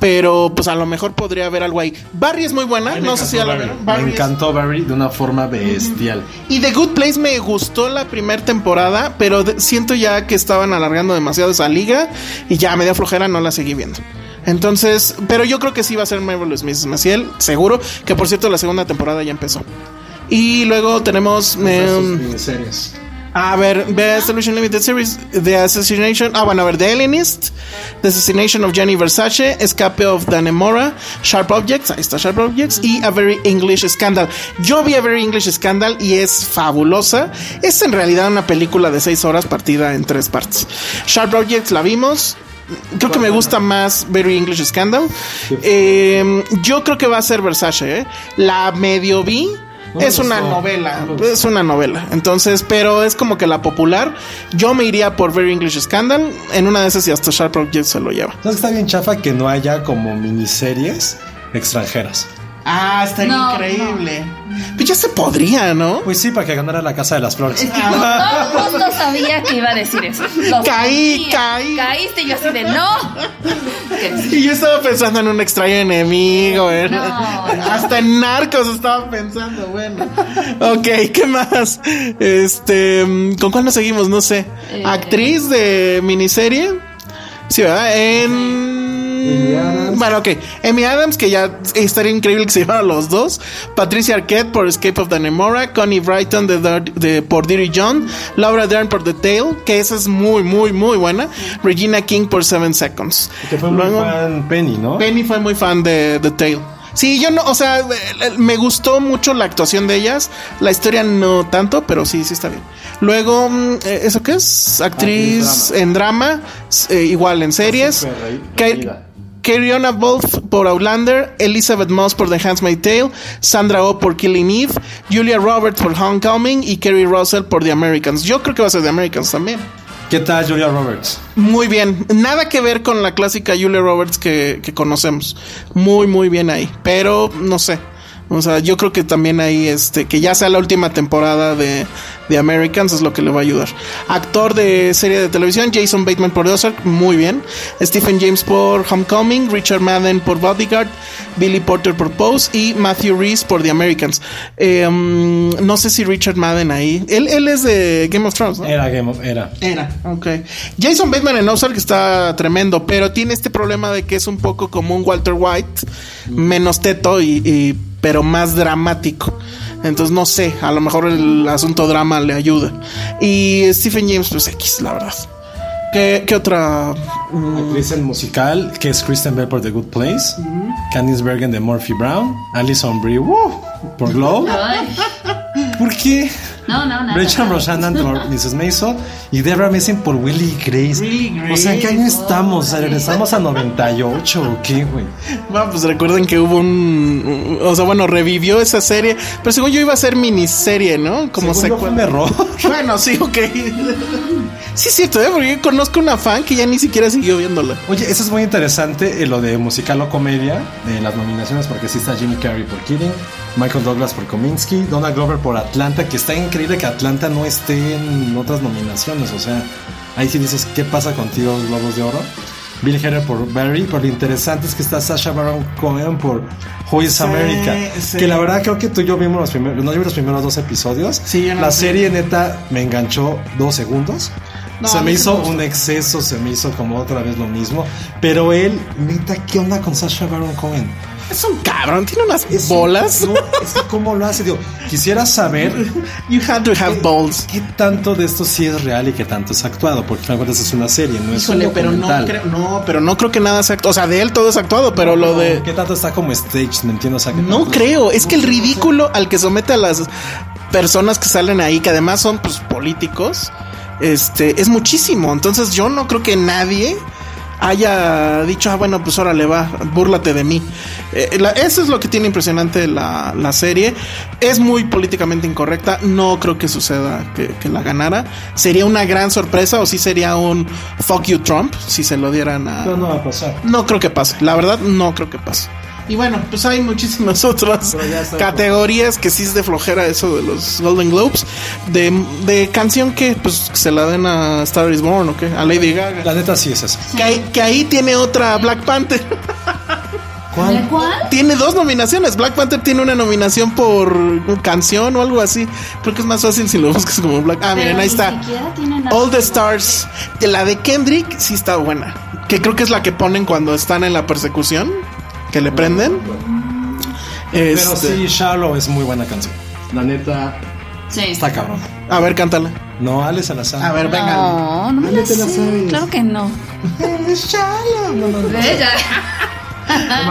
pero pues a lo mejor podría haber algo ahí. Barry es muy buena, no sé si ya la vieron. Barry Me encantó Barry de una forma bestial. y The Good Place me gustó la primera temporada, pero siento ya que estaban alargando demasiado esa liga y ya media flojera no la seguí viendo. Entonces, pero yo creo que sí va a ser Marvelous Mrs. Maciel, seguro, que por cierto la segunda temporada ya empezó. Y luego tenemos... em, miniseries. A ver, Best Solution Limited Series, The Assassination, ah, bueno, a ver, The Alienist, The Assassination of Gianni Versace, Escape of Danemora, Sharp Objects, ahí está Sharp Objects, y A Very English Scandal. Yo vi A Very English Scandal y es fabulosa. Es en realidad una película de seis horas partida en tres partes. Sharp Objects la vimos. Creo que me gusta más Very English Scandal. Eh, yo creo que va a ser Versace, ¿eh? La medio vi. No es una novela, No es una novela. Entonces, pero es como que la popular. Yo me iría por Very English Scandal. En una de esas y hasta Sharp Objects se lo lleva. Entonces está bien chafa que no haya como miniseries extranjeras. Ah, está No, increíble. Pues ya se podría, ¿no? Pues sí, para que ganara la Casa de las Flores. Es que todo el mundo sabía que iba a decir eso. Lo Caí, sabía. caí. Caíste y yo así de no. Y yo estaba pensando en un extraño enemigo, ¿eh? No, no. Hasta en narcos estaba pensando, bueno. Ok, ¿qué más? Este, ¿con cuál nos seguimos? No sé. Eh. ¿Actriz de miniserie? Sí, ¿verdad? Amy En. Adams. Bueno, ok. Amy Adams, que ya estaría increíble que se llevaran los dos. Patricia Arquette por Escape of Danemora. Connie Brighton de, de- por Dirty John. Laura Dern por The Tale, que esa es muy, muy, muy buena. Regina King por Seven Seconds. Que fue muy Luego- fan Penny, ¿no? Penny fue muy fan de The Tale. Sí, yo no, o sea, eh, me gustó mucho la actuación de ellas. La historia no tanto, pero sí, sí está bien. Luego, mm, eh, ¿eso qué es? Actriz Actriz drama. en drama, eh, igual en series. súper re- Cariona Wolf por Outlander, Elizabeth Moss por The Handmaid's Tale, Sandra Oh por Killing Eve, Julia Roberts por Homecoming y Kerry Russell por The Americans. Yo creo que va a ser The Americans también. ¿Qué tal Julia Roberts? Muy bien. Nada que ver con la clásica Julia Roberts que, que conocemos. Muy, muy bien ahí. Pero no sé. O sea, yo creo que también ahí, este, que ya sea la última temporada de, de Americans es lo que le va a ayudar. Actor de serie de televisión, Jason Bateman por Ozark, muy bien. Stephen James por Homecoming, Richard Madden por Bodyguard, Billy Porter por Pose y Matthew Reese por The Americans. Eh, mm, no sé si Richard Madden ahí. Él, él es de Game of Thrones, ¿no? Era Game of... Era. Era, ok. Jason Bateman en Ozark está tremendo, pero tiene este problema de que es un poco como un Walter White, menos teto y, y- pero más dramático. Entonces no sé, a lo mejor el asunto drama le ayuda. Y Stephen James, pues X, la verdad. ¿Qué, qué otra? Actriz en musical, que es Kristen Bell por The Good Place, Candice Bergen de Murphy Brown, Alison Brie ¡wow! por Glow. ¿Por qué? No, no, nada. Rachel nada. Rosanan por Mrs. Mason y Deborah Mason por Willie Grace. Willie O sea, ¿en qué Grace, año estamos? ¿Regresamos a 98 o qué, güey? Bueno, pues recuerden que hubo un. O sea, bueno, revivió esa serie. Pero según yo iba a ser miniserie, ¿no? Como yo, fue un secuela. error. Bueno, sí, ok. Sí, es cierto, ¿eh? Porque yo conozco una fan que ya ni siquiera siguió viéndola. Oye, eso es muy interesante, eh, lo de musical o comedia, de las nominaciones, porque sí está Jimmy Carrey por Kidding, Michael Douglas por Kominsky, Donald Glover por Atlanta, que está increíble que Atlanta no esté en otras nominaciones, o sea, ahí sí dices, ¿qué pasa contigo, Globos de Oro? Bill Hader por Barry, pero lo interesante es que está Sasha Baron Cohen por Who is Sí, America, sí. que la verdad creo que tú y yo vimos los primeros, no yo vi los primeros dos episodios, Sí, no la serie neta me enganchó dos segundos. No, se me hizo me un exceso, se me hizo como otra vez lo mismo. Pero él, neta, ¿qué onda con Sasha Baron Cohen? Es un cabrón, tiene unas Es un- bolas. No, es que cómo lo hace. Digo, quisiera saber You had to have balls. qué tanto de esto sí es real y qué tanto es actuado. Porque al final cuentas es una serie, no es Híjole, un pero no creo, no, pero no creo que nada sea actuado. O sea, de él todo es actuado, pero lo de. ¿Qué tanto está como stage? ¿Me entiendes? O sea, ¿qué No creo, es que el ridículo al que somete a las personas que salen ahí, que además son pues políticos, este, es muchísimo. Entonces yo no creo que nadie haya dicho, ah, bueno, pues órale, va, búrlate de mí. Eh, la- eso es lo que tiene impresionante la, la serie. Es muy políticamente incorrecta. No creo que suceda que, que la ganara. Sería una gran sorpresa o sí sería un fuck you Trump si se lo dieran a... No, no va a pasar. No creo que pase, la verdad no creo que pase. Y bueno, pues hay muchísimas otras categorías que sí es de flojera eso de los Golden Globes. De, de canción que pues se la den a Star is Born o qué, a Lady Gaga. La neta sí es eso. Que, ahí- que ahí tiene otra Black Panther. ¿De cuál? tiene dos nominaciones. Black Panther tiene una nominación por canción o algo así. Creo que es más fácil si lo buscas como Black. Ah, Pero miren, ahí está. All the Stars. La de Kendrick sí está buena. Que creo que es la que ponen cuando están en la persecución. Que le prenden. Pero Este, sí, Shallow es muy buena canción. La neta Sí. está cabrón. A ver, cántala. No, Ale Salazar. A ver, venga. No, no me la sé. sabes. Claro que no. Shallow. No, no, no.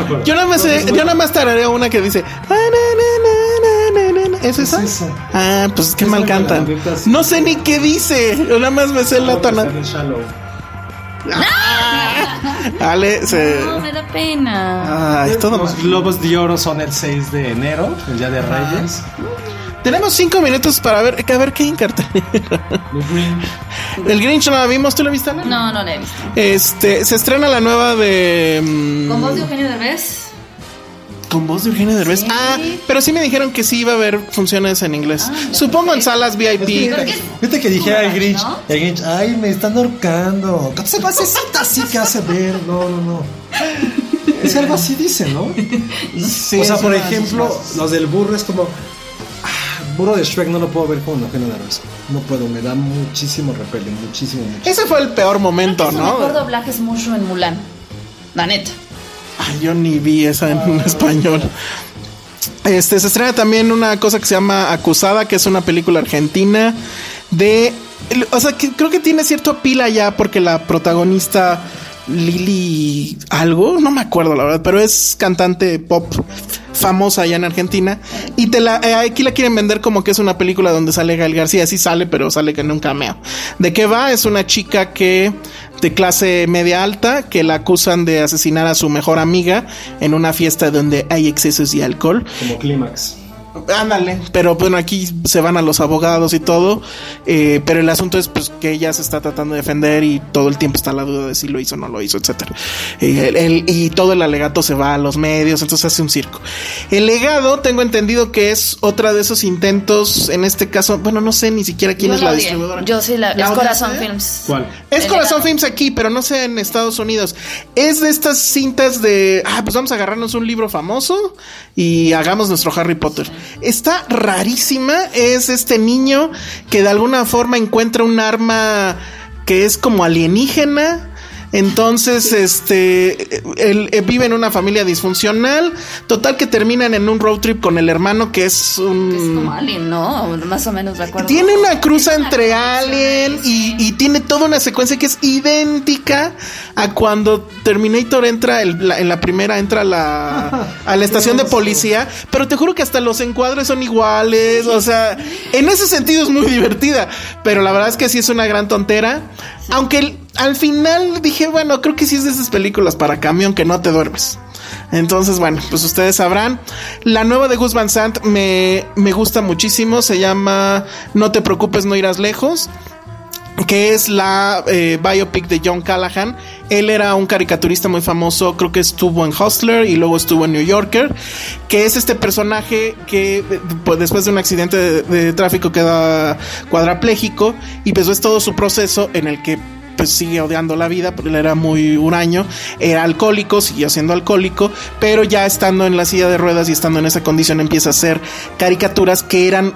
No me. Yo nada más, sé- yo nada más tarareo una que dice. "Ah, na, na, na, na, na, na". ¿Es esa? Es esa. Ah, pues qué Es mal cantan. No sé ni qué dice. Yo nada más me sé la tonada. Ale, se. No, me da pena. Ay, todo Los mal. Globos de Oro son el 6 de enero, el día de Reyes. Tenemos cinco minutos para ver, a ver qué hay en cartelera. El Grinch no la vimos, ¿tú la viste? Ale? No, no la he visto. Este, se estrena la nueva de. mm, ¿Con voz de Eugenio Derbez? Con voz de Eugenio Derbez. Sí. Ah, pero sí me dijeron que sí iba a haber funciones en inglés. Ah, Supongo en salas VIP. Creo que- Viste que dije al Grinch, ¿no? el Grinch, ay, me están ahorcando. ¿Qué se basecita así que hace ver? No, no, no. Es algo así dice, ¿no? Sí, o sea, es por ejemplo, los del burro es como. ah, burro de Shrek no lo puedo ver como Eugenio Derbez. No puedo, me da muchísimo repele, muchísimo, muchísimo. Ese fue el peor momento, Su ¿no? mejor doblaje es Mushu en Mulan. La neta. Ay, yo ni vi esa en español. Este se estrena también una cosa que se llama Acusada, que es una película argentina de. O sea, que creo que tiene cierto pila ya porque la protagonista Lili algo, no me acuerdo la verdad, pero es cantante pop famosa allá en Argentina y te la eh, aquí la quieren vender como que es una película donde sale Gael García, sí sale, pero sale en un cameo. ¿De qué va? Es una chica que de clase media alta que la acusan de asesinar a su mejor amiga en una fiesta donde hay excesos y alcohol. Como clímax. Ándale, pero bueno, aquí se van a los abogados y todo, eh, pero el asunto es pues que ella se está tratando de defender y todo el tiempo está la duda de si lo hizo o no lo hizo, etcétera. Eh, el- el- y todo el alegato se va a los medios, entonces hace un circo. El legado, tengo entendido que es otra de esos intentos, en este caso, bueno, no sé ni siquiera quién Yo es la distribuidora. Yo sí la. ¿La es Corazón? Films. ¿Cuál? Es El Corazón legado. Films aquí, pero no sé en Estados Unidos. Es de estas cintas de, ah, pues vamos a agarrarnos un libro famoso y hagamos nuestro Harry Potter. Está rarísima. Es este niño que de alguna forma encuentra un arma que es como alienígena. Entonces, este, él, él vive en una familia disfuncional. Total que terminan en un road trip con el hermano que es un... Es como Alien, ¿no? Más o menos recuerdo. Tiene una cruza entre Alien y, y tiene toda una secuencia que es idéntica a cuando Terminator entra el- la- en la primera, entra a la, a la estación de policía. Pero te juro que hasta los encuadres son iguales. O sea, en ese sentido es muy divertida. Pero la verdad es que sí es una gran tontera. Aunque el- al final dije, bueno, creo que sí es de esas películas para camión que no te duermes. Entonces, bueno, pues ustedes sabrán. La nueva de Gus Van Sant me, me gusta muchísimo. Se llama No te preocupes, no irás lejos. Que es la eh, biopic de John Callahan. Él era un caricaturista muy famoso. Creo que estuvo en Hustler y luego estuvo en New Yorker. Que es este personaje que eh, pues, después de un accidente de, tráfico queda cuadrapléjico. Y pues es todo su proceso en el que pues sigue odiando la vida, porque él era muy huraño, era alcohólico, siguió siendo alcohólico, pero ya estando en la silla de ruedas y estando en esa condición empieza a hacer caricaturas que eran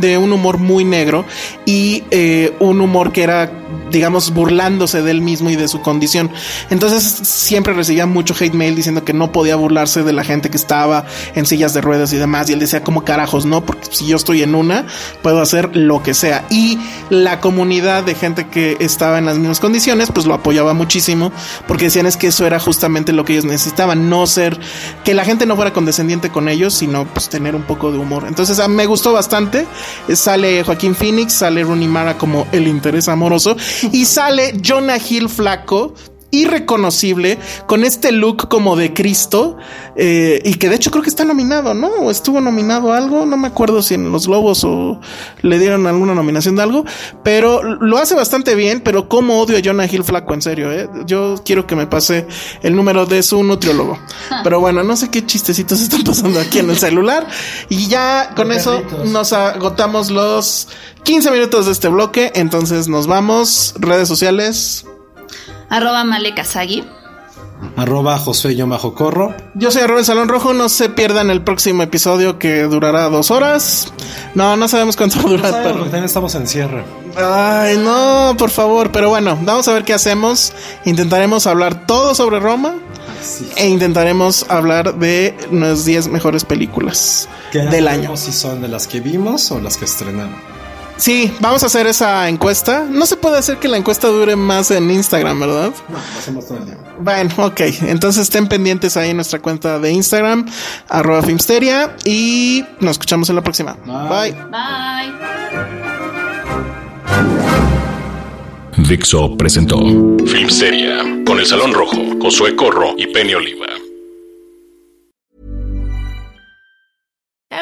de un humor muy negro y eh, un humor que era, digamos, burlándose de él mismo y de su condición. Entonces siempre recibía mucho hate mail diciendo que no podía burlarse de la gente que estaba en sillas de ruedas y demás, y él decía, como carajos, no, porque si yo estoy en una, puedo hacer lo que sea. Y la comunidad de gente que estaba en las mismas condiciones, pues lo apoyaba muchísimo, porque decían es que eso era justamente lo que ellos necesitaban, no ser, que la gente no fuera condescendiente con ellos, sino pues tener un poco de humor. Entonces a- me gustó bastante, sale Joaquín Phoenix, sale Rooney Mara como el interés amoroso, y sale Jonah Hill flaco, irreconocible con este look como de Cristo eh, y que de hecho creo que está nominado, ¿no? O estuvo nominado a algo, no me acuerdo si en los Globos o le dieron alguna nominación de algo, pero lo hace bastante bien, pero como odio a Jonah Hill flaco, en serio, ¿eh? Yo quiero que me pase el número de su nutriólogo. Pero bueno, no sé qué chistecitos están pasando aquí en el celular y ya con eso nos agotamos los 15 minutos de este bloque, entonces nos vamos, redes sociales. Arroba Male Kazagi. Arroba Josué yo bajo corro. Yo soy Arroba el Salón Rojo, no se pierdan el próximo episodio que durará dos horas. No, no sabemos cuánto va a durar, Porque pero... también estamos en cierre. Ay, no, por favor, pero bueno, vamos a ver qué hacemos. Intentaremos hablar todo sobre Roma e intentaremos hablar de las 10 mejores películas no del sabemos año. si son de las que vimos o las que estrenamos. Sí, vamos a hacer esa encuesta. No se puede hacer que la encuesta dure más en Instagram, ¿verdad? No, lo hacemos todo el día. Bueno, ok. Entonces estén pendientes ahí en nuestra cuenta de Instagram, arroba Filmsteria, y nos escuchamos en la próxima. Bye. Bye. Dixo presentó Filmsteria con El Salón Rojo, Josué Corro y Penny Oliva.